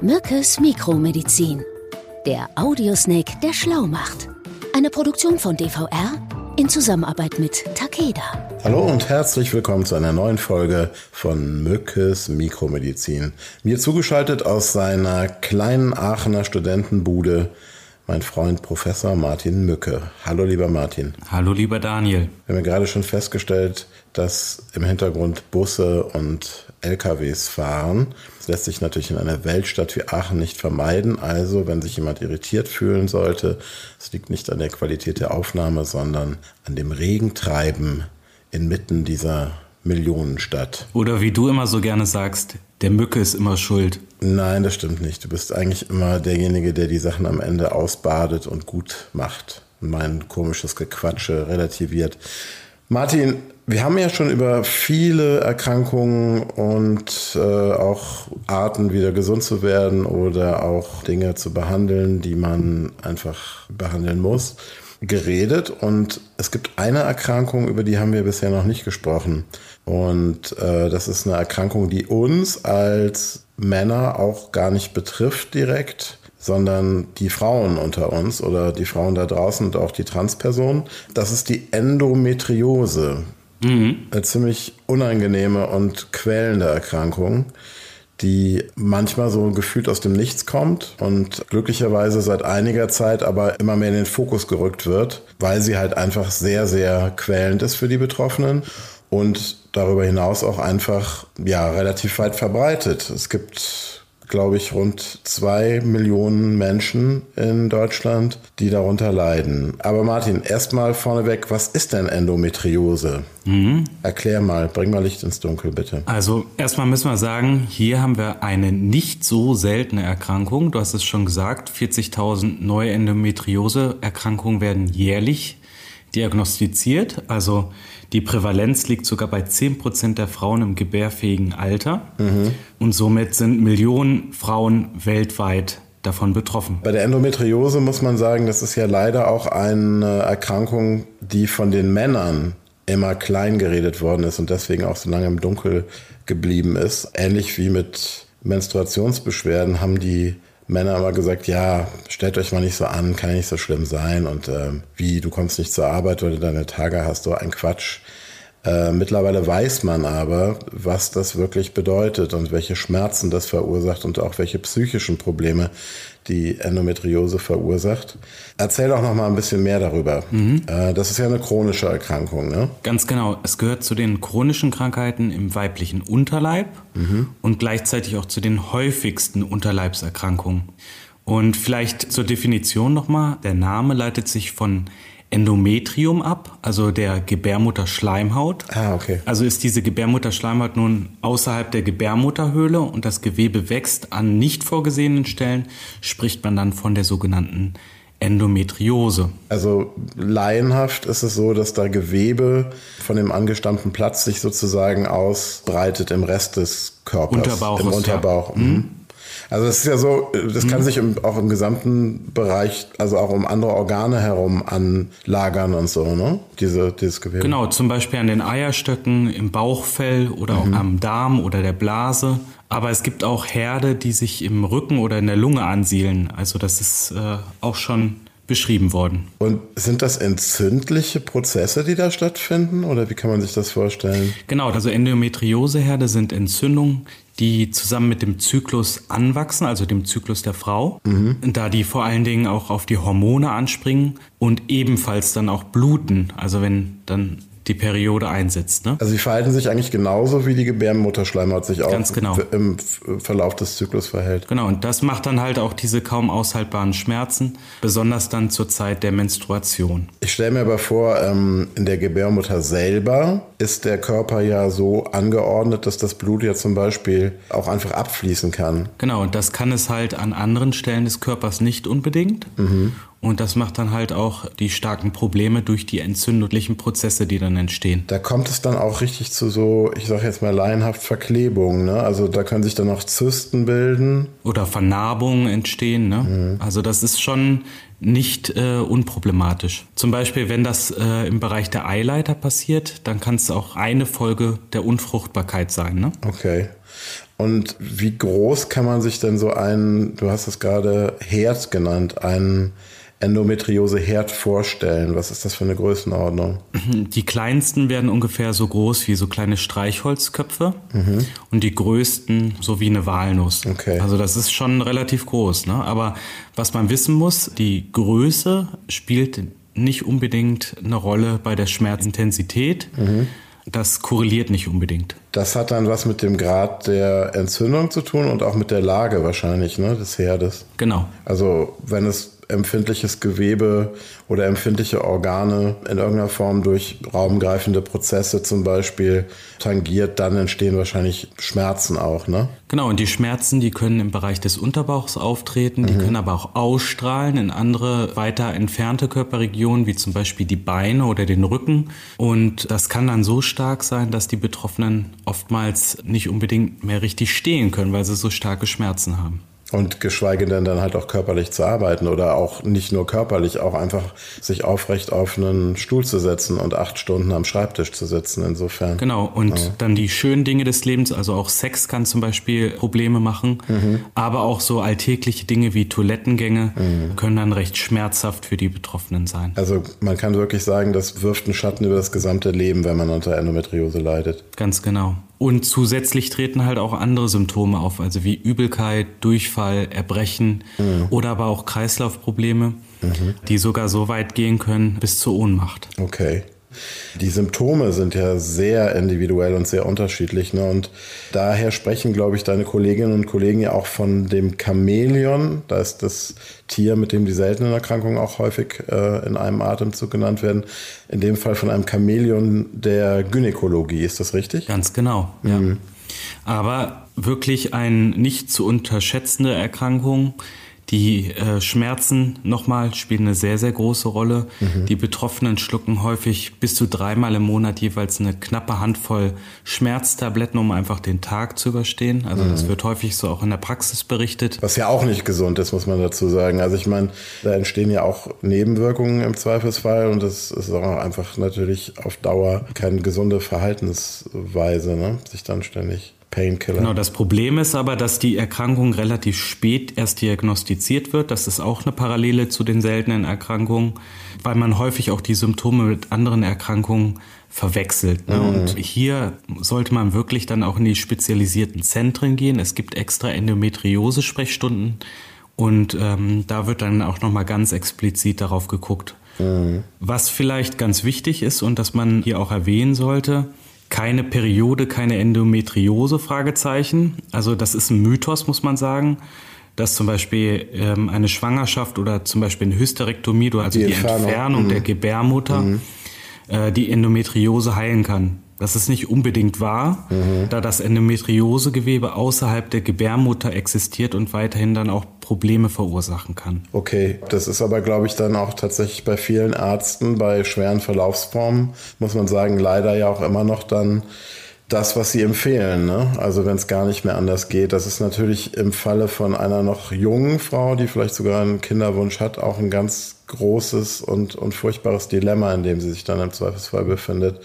Mückes Mikromedizin. Der Audiosnake, der schlau macht. Eine Produktion von DVR in Zusammenarbeit mit Takeda. Hallo und herzlich willkommen zu einer neuen Folge von Mückes Mikromedizin. Mir zugeschaltet aus seiner kleinen Aachener Studentenbude mein Freund Professor Martin Mücke. Hallo lieber Martin. Hallo lieber Daniel. Wir haben ja gerade schon festgestellt, dass im Hintergrund Busse und LKWs fahren. Das lässt sich natürlich in einer Weltstadt wie Aachen nicht vermeiden. Also, wenn sich jemand irritiert fühlen sollte, es liegt nicht an der Qualität der Aufnahme, sondern an dem Regentreiben inmitten dieser Millionenstadt. Oder wie du immer so gerne sagst, der Mücke ist immer schuld. Nein, das stimmt nicht. Du bist eigentlich immer derjenige, der die Sachen am Ende ausbadet und gut macht. Mein komisches Gequatsche relativiert. Martin, wir haben ja schon über viele Erkrankungen und äh, auch Arten wieder gesund zu werden oder auch Dinge zu behandeln, die man einfach behandeln muss, geredet. Und es gibt eine Erkrankung, über die haben wir bisher noch nicht gesprochen. Und äh, das ist eine Erkrankung, die uns als Männer auch gar nicht betrifft direkt sondern die Frauen unter uns oder die Frauen da draußen und auch die Transpersonen. Das ist die Endometriose. Mhm. Eine ziemlich unangenehme und quälende Erkrankung, die manchmal so gefühlt aus dem Nichts kommt und glücklicherweise seit einiger Zeit aber immer mehr in den Fokus gerückt wird, weil sie halt einfach sehr, sehr quälend ist für die Betroffenen und darüber hinaus auch einfach ja relativ weit verbreitet. Es gibt glaube ich, rund zwei Millionen Menschen in Deutschland, die darunter leiden. Aber Martin, erstmal vorneweg, was ist denn Endometriose? Mhm. Erklär mal, bring mal Licht ins Dunkel, bitte. Also erstmal müssen wir sagen, hier haben wir eine nicht so seltene Erkrankung. Du hast es schon gesagt, 40.000 neue Endometriose-Erkrankungen werden jährlich diagnostiziert. Also die Prävalenz liegt sogar bei 10 Prozent der Frauen im gebärfähigen Alter. Mhm. Und somit sind Millionen Frauen weltweit davon betroffen. Bei der Endometriose muss man sagen, das ist ja leider auch eine Erkrankung, die von den Männern immer klein geredet worden ist und deswegen auch so lange im Dunkel geblieben ist. Ähnlich wie mit Menstruationsbeschwerden haben die Männer immer gesagt, ja, stellt euch mal nicht so an, kann ja nicht so schlimm sein und äh, wie, du kommst nicht zur Arbeit, weil du deine Tage hast, so ein Quatsch. Äh, mittlerweile weiß man aber, was das wirklich bedeutet und welche Schmerzen das verursacht und auch welche psychischen Probleme die Endometriose verursacht. Erzähl doch noch mal ein bisschen mehr darüber. Mhm. Äh, das ist ja eine chronische Erkrankung, ne? Ganz genau. Es gehört zu den chronischen Krankheiten im weiblichen Unterleib mhm. und gleichzeitig auch zu den häufigsten Unterleibserkrankungen. Und vielleicht zur Definition nochmal. Der Name leitet sich von Endometrium ab, also der Gebärmutterschleimhaut. Ah, okay. Also ist diese Gebärmutterschleimhaut nun außerhalb der Gebärmutterhöhle und das Gewebe wächst an nicht vorgesehenen Stellen, spricht man dann von der sogenannten Endometriose. Also laienhaft ist es so, dass da Gewebe von dem angestammten Platz sich sozusagen ausbreitet im Rest des Körpers. Unterbauch. Im Unterbauch. Ja. Mhm. Also es ist ja so, das kann mhm. sich im, auch im gesamten Bereich, also auch um andere Organe herum anlagern und so, ne? Diese, dieses Gewebe. Genau, zum Beispiel an den Eierstöcken, im Bauchfell oder mhm. auch am Darm oder der Blase. Aber es gibt auch Herde, die sich im Rücken oder in der Lunge ansiedeln. Also das ist äh, auch schon beschrieben worden. Und sind das entzündliche Prozesse, die da stattfinden oder wie kann man sich das vorstellen? Genau, also Endometrioseherde sind Entzündungen, die zusammen mit dem Zyklus anwachsen, also dem Zyklus der Frau, mhm. da die vor allen Dingen auch auf die Hormone anspringen und ebenfalls dann auch bluten. Also wenn dann die Periode einsetzt. Ne? Also sie verhalten sich eigentlich genauso, wie die Gebärmutterschleimhaut sich auch genau. im Verlauf des Zyklus verhält. Genau, und das macht dann halt auch diese kaum aushaltbaren Schmerzen, besonders dann zur Zeit der Menstruation. Ich stelle mir aber vor, ähm, in der Gebärmutter selber ist der Körper ja so angeordnet, dass das Blut ja zum Beispiel auch einfach abfließen kann. Genau, und das kann es halt an anderen Stellen des Körpers nicht unbedingt. Mhm. Und das macht dann halt auch die starken Probleme durch die entzündlichen Prozesse, die dann entstehen. Da kommt es dann auch richtig zu so, ich sage jetzt mal laienhaft Verklebungen. Ne? Also da können sich dann auch Zysten bilden. Oder Vernarbungen entstehen. Ne? Mhm. Also das ist schon nicht äh, unproblematisch. Zum Beispiel, wenn das äh, im Bereich der Eileiter passiert, dann kann es auch eine Folge der Unfruchtbarkeit sein. Ne? Okay. Und wie groß kann man sich denn so einen, du hast es gerade Herd genannt, einen Endometriose-Herd vorstellen? Was ist das für eine Größenordnung? Die kleinsten werden ungefähr so groß wie so kleine Streichholzköpfe mhm. und die größten so wie eine Walnuss. Okay. Also das ist schon relativ groß. Ne? Aber was man wissen muss, die Größe spielt nicht unbedingt eine Rolle bei der Schmerzintensität. Mhm. Das korreliert nicht unbedingt. Das hat dann was mit dem Grad der Entzündung zu tun und auch mit der Lage wahrscheinlich, ne, des Herdes. Genau. Also wenn es empfindliches Gewebe oder empfindliche Organe in irgendeiner Form durch raumgreifende Prozesse zum Beispiel tangiert, dann entstehen wahrscheinlich Schmerzen auch, ne? Genau, und die Schmerzen, die können im Bereich des Unterbauchs auftreten, die mhm. können aber auch ausstrahlen in andere weiter entfernte Körperregionen, wie zum Beispiel die Beine oder den Rücken. Und das kann dann so stark sein, dass die Betroffenen oftmals nicht unbedingt mehr richtig stehen können, weil sie so starke Schmerzen haben. Und geschweige denn dann halt auch körperlich zu arbeiten oder auch nicht nur körperlich, auch einfach sich aufrecht auf einen Stuhl zu setzen und acht Stunden am Schreibtisch zu sitzen, insofern. Genau, und ja. dann die schönen Dinge des Lebens, also auch Sex kann zum Beispiel Probleme machen, mhm. aber auch so alltägliche Dinge wie Toilettengänge mhm. können dann recht schmerzhaft für die Betroffenen sein. Also man kann wirklich sagen, das wirft einen Schatten über das gesamte Leben, wenn man unter Endometriose leidet. Ganz genau. Und zusätzlich treten halt auch andere Symptome auf, also wie Übelkeit, Durchfall, Erbrechen mhm. oder aber auch Kreislaufprobleme, mhm. die sogar so weit gehen können bis zur Ohnmacht. Okay. Die Symptome sind ja sehr individuell und sehr unterschiedlich. Ne? Und daher sprechen, glaube ich, deine Kolleginnen und Kollegen ja auch von dem Chamäleon. Da ist das Tier, mit dem die seltenen Erkrankungen auch häufig äh, in einem Atemzug genannt werden. In dem Fall von einem Chamäleon der Gynäkologie. Ist das richtig? Ganz genau. Mhm. Ja. Aber wirklich eine nicht zu unterschätzende Erkrankung die äh, Schmerzen nochmal spielen eine sehr, sehr große Rolle. Mhm. Die Betroffenen schlucken häufig bis zu dreimal im Monat jeweils eine knappe Handvoll Schmerztabletten, um einfach den Tag zu überstehen. Also mhm. das wird häufig so auch in der Praxis berichtet. Was ja auch nicht gesund ist, muss man dazu sagen. Also ich meine, da entstehen ja auch Nebenwirkungen im Zweifelsfall und das ist auch einfach natürlich auf Dauer keine gesunde Verhaltensweise, ne? sich dann ständig Painkiller. Genau, das Problem ist aber, dass die Erkrankung relativ spät erst diagnostiziert wird. Das ist auch eine Parallele zu den seltenen Erkrankungen, weil man häufig auch die Symptome mit anderen Erkrankungen verwechselt. Ne? Mhm. Und hier sollte man wirklich dann auch in die spezialisierten Zentren gehen. Es gibt extra Endometriose-Sprechstunden und ähm, da wird dann auch nochmal ganz explizit darauf geguckt. Mhm. Was vielleicht ganz wichtig ist und dass man hier auch erwähnen sollte, keine Periode, keine Endometriose, Fragezeichen. Also das ist ein Mythos, muss man sagen, dass zum Beispiel ähm, eine Schwangerschaft oder zum Beispiel eine Hysterektomie, also die, die Entfernung, Entfernung mhm. der Gebärmutter, mhm. äh, die Endometriose heilen kann. Das ist nicht unbedingt wahr, mhm. da das Endometriosegewebe außerhalb der Gebärmutter existiert und weiterhin dann auch Probleme verursachen kann. Okay, das ist aber, glaube ich, dann auch tatsächlich bei vielen Ärzten, bei schweren Verlaufsformen, muss man sagen, leider ja auch immer noch dann das, was sie empfehlen. Ne? Also wenn es gar nicht mehr anders geht. Das ist natürlich im Falle von einer noch jungen Frau, die vielleicht sogar einen Kinderwunsch hat, auch ein ganz großes und, und furchtbares Dilemma, in dem sie sich dann im Zweifelsfall befindet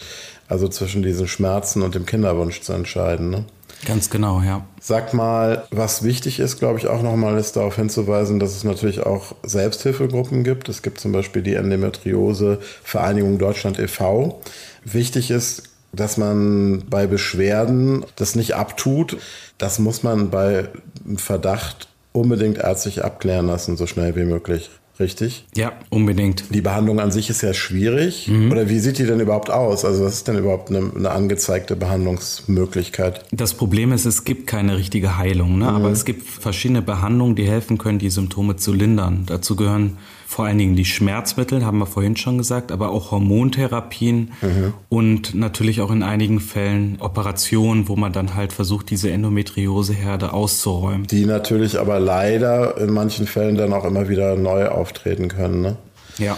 also zwischen diesen Schmerzen und dem Kinderwunsch zu entscheiden. Ne? Ganz genau, ja. Sag mal, was wichtig ist, glaube ich, auch nochmal ist darauf hinzuweisen, dass es natürlich auch Selbsthilfegruppen gibt. Es gibt zum Beispiel die Endometriose Vereinigung Deutschland e.V. Wichtig ist, dass man bei Beschwerden das nicht abtut. Das muss man bei Verdacht unbedingt ärztlich abklären lassen, so schnell wie möglich richtig? Ja, unbedingt. Die Behandlung an sich ist ja schwierig. Mhm. Oder wie sieht die denn überhaupt aus? Also was ist denn überhaupt eine, eine angezeigte Behandlungsmöglichkeit? Das Problem ist, es gibt keine richtige Heilung, ne? Mhm. aber es gibt verschiedene Behandlungen, die helfen können, die Symptome zu lindern. Dazu gehören vor allen Dingen die Schmerzmittel, haben wir vorhin schon gesagt, aber auch Hormontherapien mhm. und natürlich auch in einigen Fällen Operationen, wo man dann halt versucht, diese Endometrioseherde auszuräumen. Die natürlich aber leider in manchen Fällen dann auch immer wieder neu auftreten können. Ne? Ja.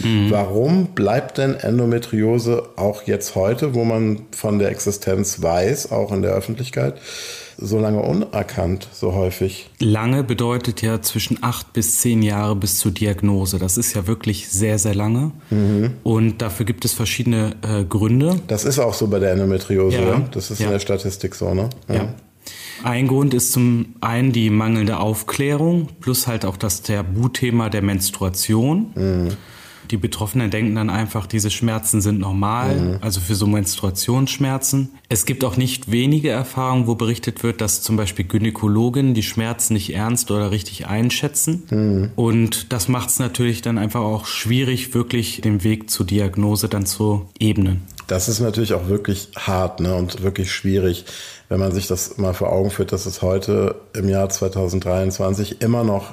Mhm. Warum bleibt denn Endometriose auch jetzt heute, wo man von der Existenz weiß, auch in der Öffentlichkeit, so lange unerkannt, so häufig? Lange bedeutet ja zwischen acht bis zehn Jahre bis zur Diagnose. Das ist ja wirklich sehr, sehr lange. Mhm. Und dafür gibt es verschiedene äh, Gründe. Das ist auch so bei der Endometriose, ja. Das ist ja. in der Statistik so, ne? ja. ja. Ein Grund ist zum einen die mangelnde Aufklärung plus halt auch das Tabuthema der Menstruation. Mhm. Die Betroffenen denken dann einfach, diese Schmerzen sind normal, mhm. also für so Menstruationsschmerzen. Es gibt auch nicht wenige Erfahrungen, wo berichtet wird, dass zum Beispiel Gynäkologen die Schmerzen nicht ernst oder richtig einschätzen. Mhm. Und das macht es natürlich dann einfach auch schwierig, wirklich den Weg zur Diagnose dann zu ebnen. Das ist natürlich auch wirklich hart ne, und wirklich schwierig, wenn man sich das mal vor Augen führt, dass es heute im Jahr 2023 immer noch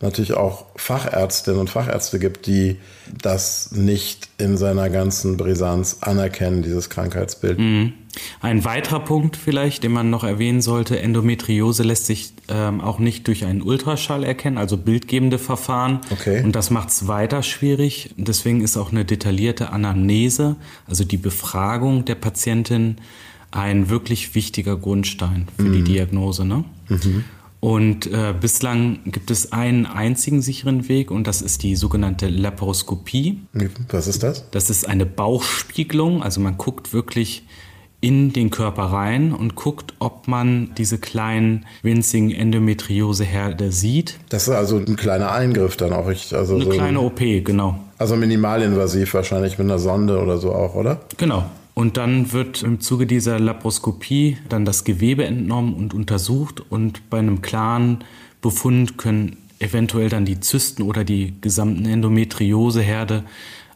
natürlich auch Fachärztinnen und Fachärzte gibt, die das nicht in seiner ganzen Brisanz anerkennen, dieses Krankheitsbild. Mhm. Ein weiterer Punkt vielleicht, den man noch erwähnen sollte, Endometriose lässt sich ähm, auch nicht durch einen Ultraschall erkennen, also bildgebende Verfahren. Okay. Und das macht es weiter schwierig. Deswegen ist auch eine detaillierte Anamnese, also die Befragung der Patientin, ein wirklich wichtiger Grundstein für mhm. die Diagnose. Ne? Mhm. Und äh, bislang gibt es einen einzigen sicheren Weg und das ist die sogenannte Laparoskopie. Was ist das? Das ist eine Bauchspiegelung, also man guckt wirklich in den Körper rein und guckt, ob man diese kleinen winzigen Endometrioseherde sieht. Das ist also ein kleiner Eingriff dann auch richtig. Also eine so kleine OP, genau. Also minimalinvasiv wahrscheinlich mit einer Sonde oder so auch, oder? Genau. Und dann wird im Zuge dieser Laparoskopie dann das Gewebe entnommen und untersucht und bei einem klaren Befund können eventuell dann die Zysten oder die gesamten Endometrioseherde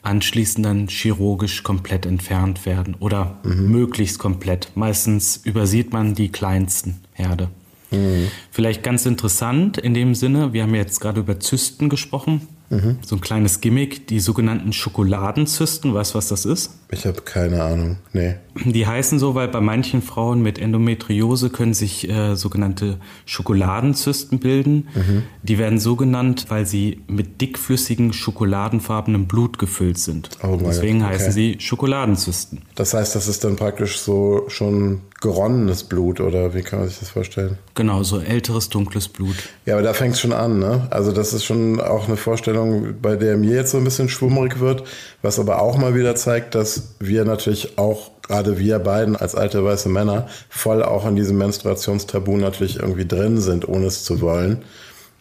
anschließend dann chirurgisch komplett entfernt werden oder mhm. möglichst komplett. Meistens übersieht man die kleinsten Herde. Mhm. Vielleicht ganz interessant in dem Sinne, wir haben jetzt gerade über Zysten gesprochen. Mhm. So ein kleines Gimmick, die sogenannten Schokoladenzysten. Weißt du, was das ist? Ich habe keine Ahnung. Nee. Die heißen so, weil bei manchen Frauen mit Endometriose können sich äh, sogenannte Schokoladenzysten bilden. Mhm. Die werden so genannt, weil sie mit dickflüssigem schokoladenfarbenem Blut gefüllt sind. Oh Deswegen okay. heißen sie Schokoladenzysten. Das heißt, das ist dann praktisch so schon geronnenes Blut oder wie kann man sich das vorstellen? Genau, so älteres dunkles Blut. Ja, aber da fängt es schon an, ne? Also das ist schon auch eine Vorstellung, bei der mir jetzt so ein bisschen schwummerig wird, was aber auch mal wieder zeigt, dass wir natürlich auch gerade wir beiden als alte weiße Männer voll auch in diesem Menstruationstabu natürlich irgendwie drin sind, ohne es zu wollen.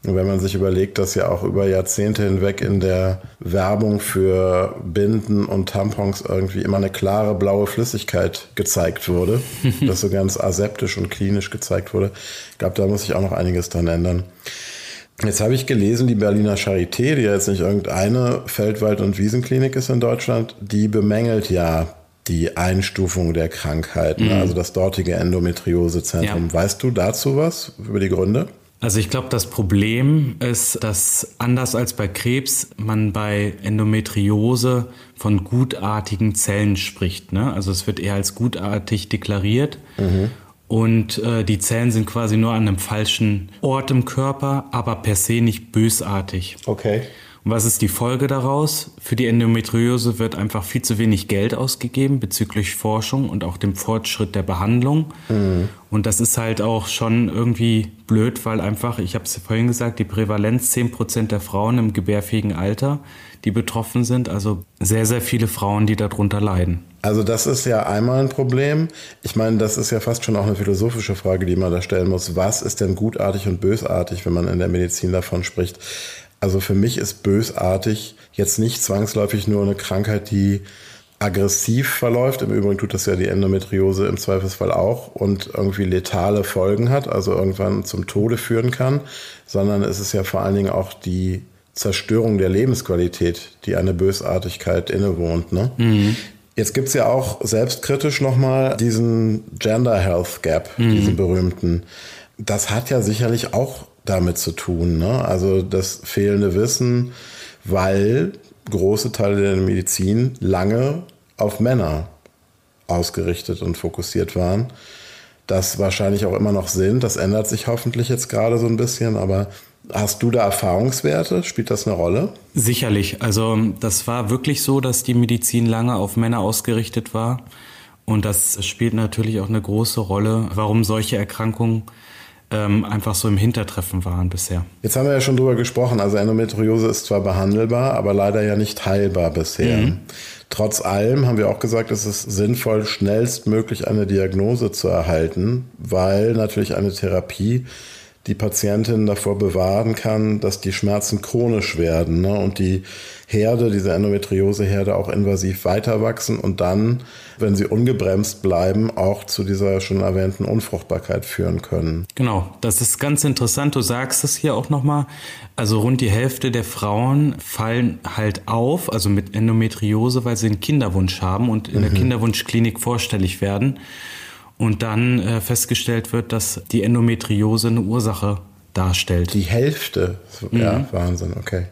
Und wenn man sich überlegt, dass ja auch über Jahrzehnte hinweg in der Werbung für Binden und Tampons irgendwie immer eine klare blaue Flüssigkeit gezeigt wurde, das so ganz aseptisch und klinisch gezeigt wurde, ich glaube, da muss sich auch noch einiges dran ändern. Jetzt habe ich gelesen, die Berliner Charité, die ja jetzt nicht irgendeine Feldwald- und Wiesenklinik ist in Deutschland, die bemängelt ja die Einstufung der Krankheiten, mhm. also das dortige Endometriosezentrum. Ja. Weißt du dazu was über die Gründe? Also ich glaube, das Problem ist, dass anders als bei Krebs man bei Endometriose von gutartigen Zellen spricht. Ne? Also es wird eher als gutartig deklariert. Mhm. Und äh, die Zellen sind quasi nur an einem falschen Ort im Körper, aber per se nicht bösartig. Okay. Und was ist die Folge daraus? Für die Endometriose wird einfach viel zu wenig Geld ausgegeben bezüglich Forschung und auch dem Fortschritt der Behandlung. Mhm. Und das ist halt auch schon irgendwie blöd, weil einfach, ich habe es ja vorhin gesagt, die Prävalenz 10% der Frauen im gebärfähigen Alter, die betroffen sind. Also sehr, sehr viele Frauen, die darunter leiden. Also das ist ja einmal ein Problem. Ich meine, das ist ja fast schon auch eine philosophische Frage, die man da stellen muss. Was ist denn gutartig und bösartig, wenn man in der Medizin davon spricht? Also für mich ist bösartig jetzt nicht zwangsläufig nur eine Krankheit, die aggressiv verläuft. Im Übrigen tut das ja die Endometriose im Zweifelsfall auch und irgendwie letale Folgen hat, also irgendwann zum Tode führen kann, sondern es ist ja vor allen Dingen auch die Zerstörung der Lebensqualität, die eine Bösartigkeit innewohnt. Ne? Mhm. Jetzt gibt's ja auch selbstkritisch nochmal diesen Gender Health Gap, mhm. diesen berühmten. Das hat ja sicherlich auch damit zu tun. Ne? Also das fehlende Wissen, weil große Teile der Medizin lange auf Männer ausgerichtet und fokussiert waren. Das wahrscheinlich auch immer noch sind. Das ändert sich hoffentlich jetzt gerade so ein bisschen, aber Hast du da Erfahrungswerte? Spielt das eine Rolle? Sicherlich. Also das war wirklich so, dass die Medizin lange auf Männer ausgerichtet war. Und das spielt natürlich auch eine große Rolle, warum solche Erkrankungen ähm, einfach so im Hintertreffen waren bisher. Jetzt haben wir ja schon drüber gesprochen. Also Endometriose ist zwar behandelbar, aber leider ja nicht heilbar bisher. Mhm. Trotz allem haben wir auch gesagt, es ist sinnvoll, schnellstmöglich eine Diagnose zu erhalten, weil natürlich eine Therapie die Patientin davor bewahren kann, dass die Schmerzen chronisch werden ne? und die Herde, diese Endometrioseherde auch invasiv weiter wachsen und dann, wenn sie ungebremst bleiben, auch zu dieser schon erwähnten Unfruchtbarkeit führen können. Genau, das ist ganz interessant. Du sagst es hier auch nochmal. Also rund die Hälfte der Frauen fallen halt auf, also mit Endometriose, weil sie einen Kinderwunsch haben und in mhm. der Kinderwunschklinik vorstellig werden und dann äh, festgestellt wird, dass die Endometriose eine Ursache darstellt. Die Hälfte? Ja, mhm. Wahnsinn, okay.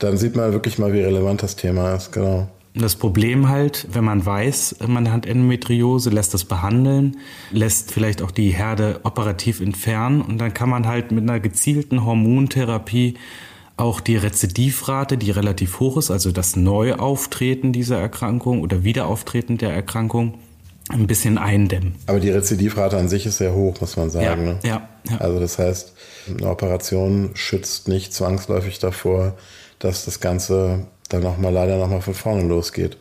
Dann sieht man wirklich mal, wie relevant das Thema ist, genau. Das Problem halt, wenn man weiß, man hat Endometriose, lässt das behandeln, lässt vielleicht auch die Herde operativ entfernen und dann kann man halt mit einer gezielten Hormontherapie auch die Rezidivrate, die relativ hoch ist, also das Neuauftreten dieser Erkrankung oder Wiederauftreten der Erkrankung, ein bisschen eindämmen. Aber die Rezidivrate an sich ist sehr hoch, muss man sagen. Ja, ne? ja, ja. Also das heißt, eine Operation schützt nicht zwangsläufig davor, dass das Ganze dann nochmal leider nochmal von vorne losgeht.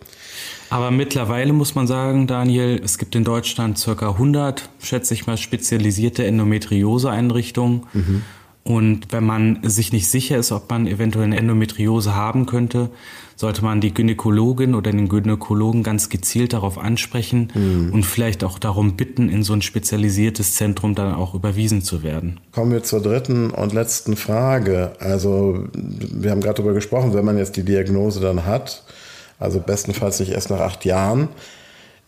Aber mittlerweile muss man sagen, Daniel, es gibt in Deutschland circa 100, schätze ich mal, spezialisierte Endometriose-Einrichtungen. Mhm. Und wenn man sich nicht sicher ist, ob man eventuell eine Endometriose haben könnte, sollte man die Gynäkologin oder den Gynäkologen ganz gezielt darauf ansprechen mhm. und vielleicht auch darum bitten, in so ein spezialisiertes Zentrum dann auch überwiesen zu werden. Kommen wir zur dritten und letzten Frage. Also wir haben gerade darüber gesprochen, wenn man jetzt die Diagnose dann hat, also bestenfalls nicht erst nach acht Jahren,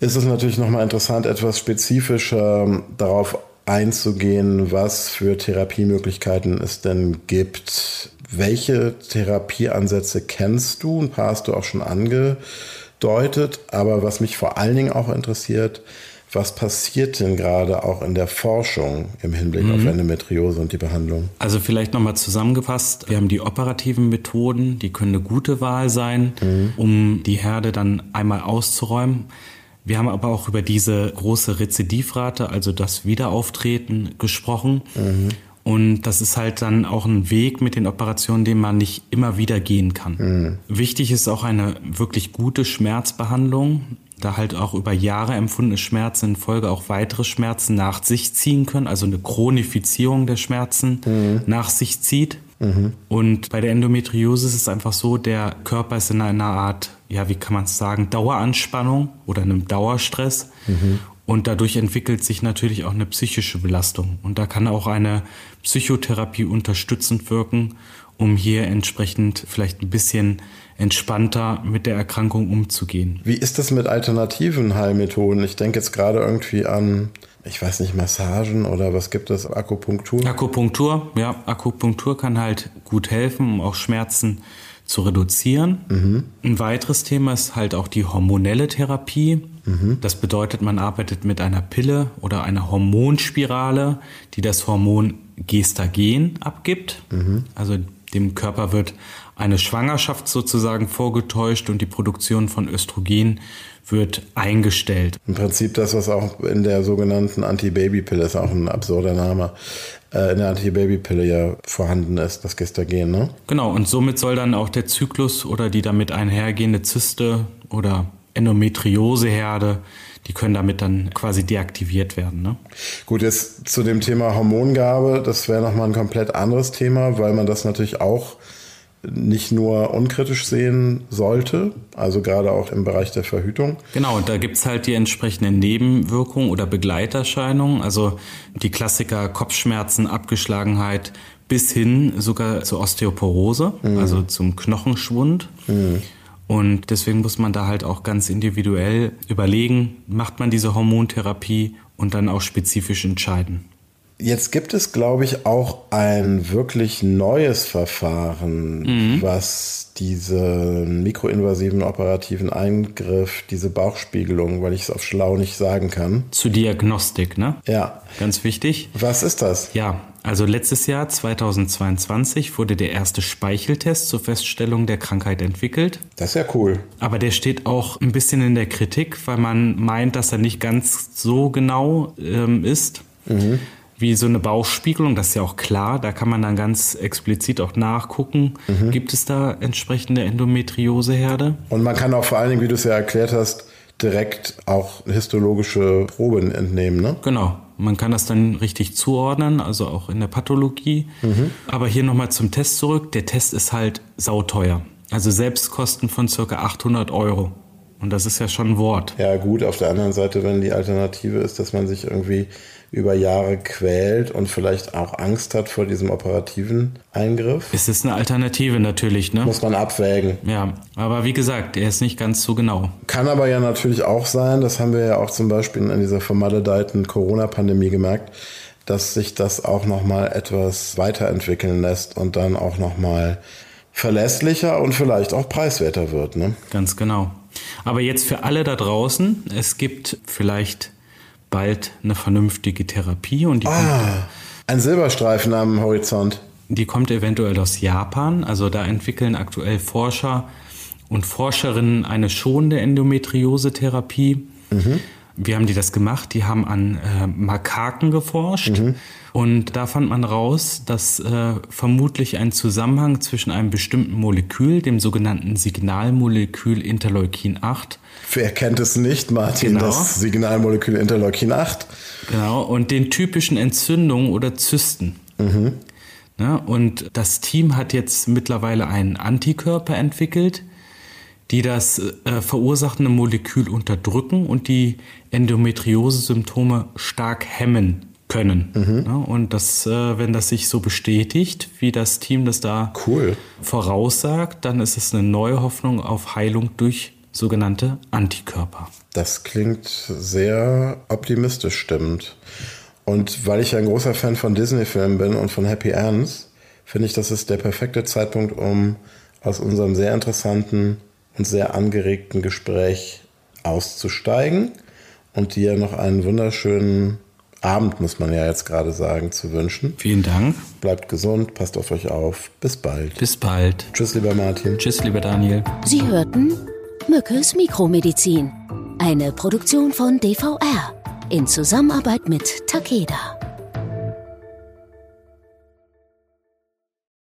ist es natürlich nochmal interessant, etwas spezifischer darauf einzugehen, was für Therapiemöglichkeiten es denn gibt. Welche Therapieansätze kennst du? Ein paar hast du auch schon angedeutet. Aber was mich vor allen Dingen auch interessiert, was passiert denn gerade auch in der Forschung im Hinblick mhm. auf Endometriose und die Behandlung? Also vielleicht nochmal zusammengefasst, wir haben die operativen Methoden, die können eine gute Wahl sein, mhm. um die Herde dann einmal auszuräumen. Wir haben aber auch über diese große Rezidivrate, also das Wiederauftreten, gesprochen. Mhm. Und das ist halt dann auch ein Weg mit den Operationen, den man nicht immer wieder gehen kann. Mhm. Wichtig ist auch eine wirklich gute Schmerzbehandlung, da halt auch über Jahre empfundene Schmerzen in Folge auch weitere Schmerzen nach sich ziehen können, also eine Chronifizierung der Schmerzen mhm. nach sich zieht. Mhm. Und bei der Endometriose ist es einfach so, der Körper ist in einer Art, ja, wie kann man es sagen, Daueranspannung oder einem Dauerstress. Mhm. Und dadurch entwickelt sich natürlich auch eine psychische Belastung. Und da kann auch eine Psychotherapie unterstützend wirken, um hier entsprechend vielleicht ein bisschen entspannter mit der Erkrankung umzugehen. Wie ist das mit alternativen Heilmethoden? Ich denke jetzt gerade irgendwie an, ich weiß nicht, Massagen oder was gibt es? Akupunktur? Akupunktur, ja. Akupunktur kann halt gut helfen, um auch Schmerzen zu reduzieren. Mhm. Ein weiteres Thema ist halt auch die hormonelle Therapie. Mhm. Das bedeutet, man arbeitet mit einer Pille oder einer Hormonspirale, die das Hormon Gestagen abgibt. Mhm. Also dem Körper wird eine Schwangerschaft sozusagen vorgetäuscht und die Produktion von Östrogen wird eingestellt. Im Prinzip das, was auch in der sogenannten Anti-Baby-Pille ist, auch ein absurder Name, äh, in der Anti-Baby-Pille ja vorhanden ist, das Gestagen, ne? Genau, und somit soll dann auch der Zyklus oder die damit einhergehende Zyste oder Endometrioseherde, die können damit dann quasi deaktiviert werden. Ne? Gut, jetzt zu dem Thema Hormongabe, das wäre nochmal ein komplett anderes Thema, weil man das natürlich auch nicht nur unkritisch sehen sollte, also gerade auch im Bereich der Verhütung. Genau, und da gibt's halt die entsprechenden Nebenwirkungen oder Begleiterscheinungen, also die Klassiker Kopfschmerzen, Abgeschlagenheit bis hin sogar zur Osteoporose, mhm. also zum Knochenschwund. Mhm. Und deswegen muss man da halt auch ganz individuell überlegen, macht man diese Hormontherapie und dann auch spezifisch entscheiden. Jetzt gibt es, glaube ich, auch ein wirklich neues Verfahren, mhm. was diesen mikroinvasiven operativen Eingriff, diese Bauchspiegelung, weil ich es auf schlau nicht sagen kann. Zur Diagnostik, ne? Ja. Ganz wichtig. Was ist das? Ja, also letztes Jahr 2022 wurde der erste Speicheltest zur Feststellung der Krankheit entwickelt. Das ist ja cool. Aber der steht auch ein bisschen in der Kritik, weil man meint, dass er nicht ganz so genau ähm, ist. Mhm. Wie so eine Bauchspiegelung, das ist ja auch klar, da kann man dann ganz explizit auch nachgucken, mhm. gibt es da entsprechende Endometrioseherde? Und man kann auch vor allen Dingen, wie du es ja erklärt hast, direkt auch histologische Proben entnehmen, ne? Genau. Man kann das dann richtig zuordnen, also auch in der Pathologie. Mhm. Aber hier nochmal zum Test zurück. Der Test ist halt sauteuer. Also Selbstkosten von circa 800 Euro. Und das ist ja schon ein Wort. Ja, gut. Auf der anderen Seite, wenn die Alternative ist, dass man sich irgendwie über Jahre quält und vielleicht auch Angst hat vor diesem operativen Eingriff. Es ist eine Alternative natürlich, ne? Muss man abwägen. Ja, aber wie gesagt, er ist nicht ganz so genau. Kann aber ja natürlich auch sein, das haben wir ja auch zum Beispiel in dieser vermaledeiten Corona-Pandemie gemerkt, dass sich das auch nochmal etwas weiterentwickeln lässt und dann auch nochmal verlässlicher und vielleicht auch preiswerter wird. Ne? Ganz genau. Aber jetzt für alle da draußen, es gibt vielleicht bald eine vernünftige Therapie und die ah, kommt, ein Silberstreifen am Horizont. Die kommt eventuell aus Japan. Also da entwickeln aktuell Forscher und Forscherinnen eine schonende Endometriose-Therapie. Mhm. Wie haben die das gemacht? Die haben an äh, Makaken geforscht. Mhm. Und da fand man raus, dass äh, vermutlich ein Zusammenhang zwischen einem bestimmten Molekül, dem sogenannten Signalmolekül Interleukin 8. Wer kennt es nicht, Martin, genau. das Signalmolekül Interleukin 8? Genau, und den typischen Entzündungen oder Zysten. Mhm. Ja, und das Team hat jetzt mittlerweile einen Antikörper entwickelt, die das äh, verursachende Molekül unterdrücken und die Endometriose-Symptome stark hemmen können. Mhm. Ja, und das, äh, wenn das sich so bestätigt, wie das Team das da cool. voraussagt, dann ist es eine neue Hoffnung auf Heilung durch sogenannte Antikörper. Das klingt sehr optimistisch stimmend. Und weil ich ein großer Fan von Disney-Filmen bin und von Happy Ends, finde ich, das ist der perfekte Zeitpunkt, um aus unserem sehr interessanten und sehr angeregten Gespräch auszusteigen und dir noch einen wunderschönen Abend, muss man ja jetzt gerade sagen, zu wünschen. Vielen Dank. Bleibt gesund, passt auf euch auf. Bis bald. Bis bald. Tschüss, lieber Martin. Tschüss, lieber Daniel. Sie hörten Mückes Mikromedizin, eine Produktion von DVR in Zusammenarbeit mit Takeda.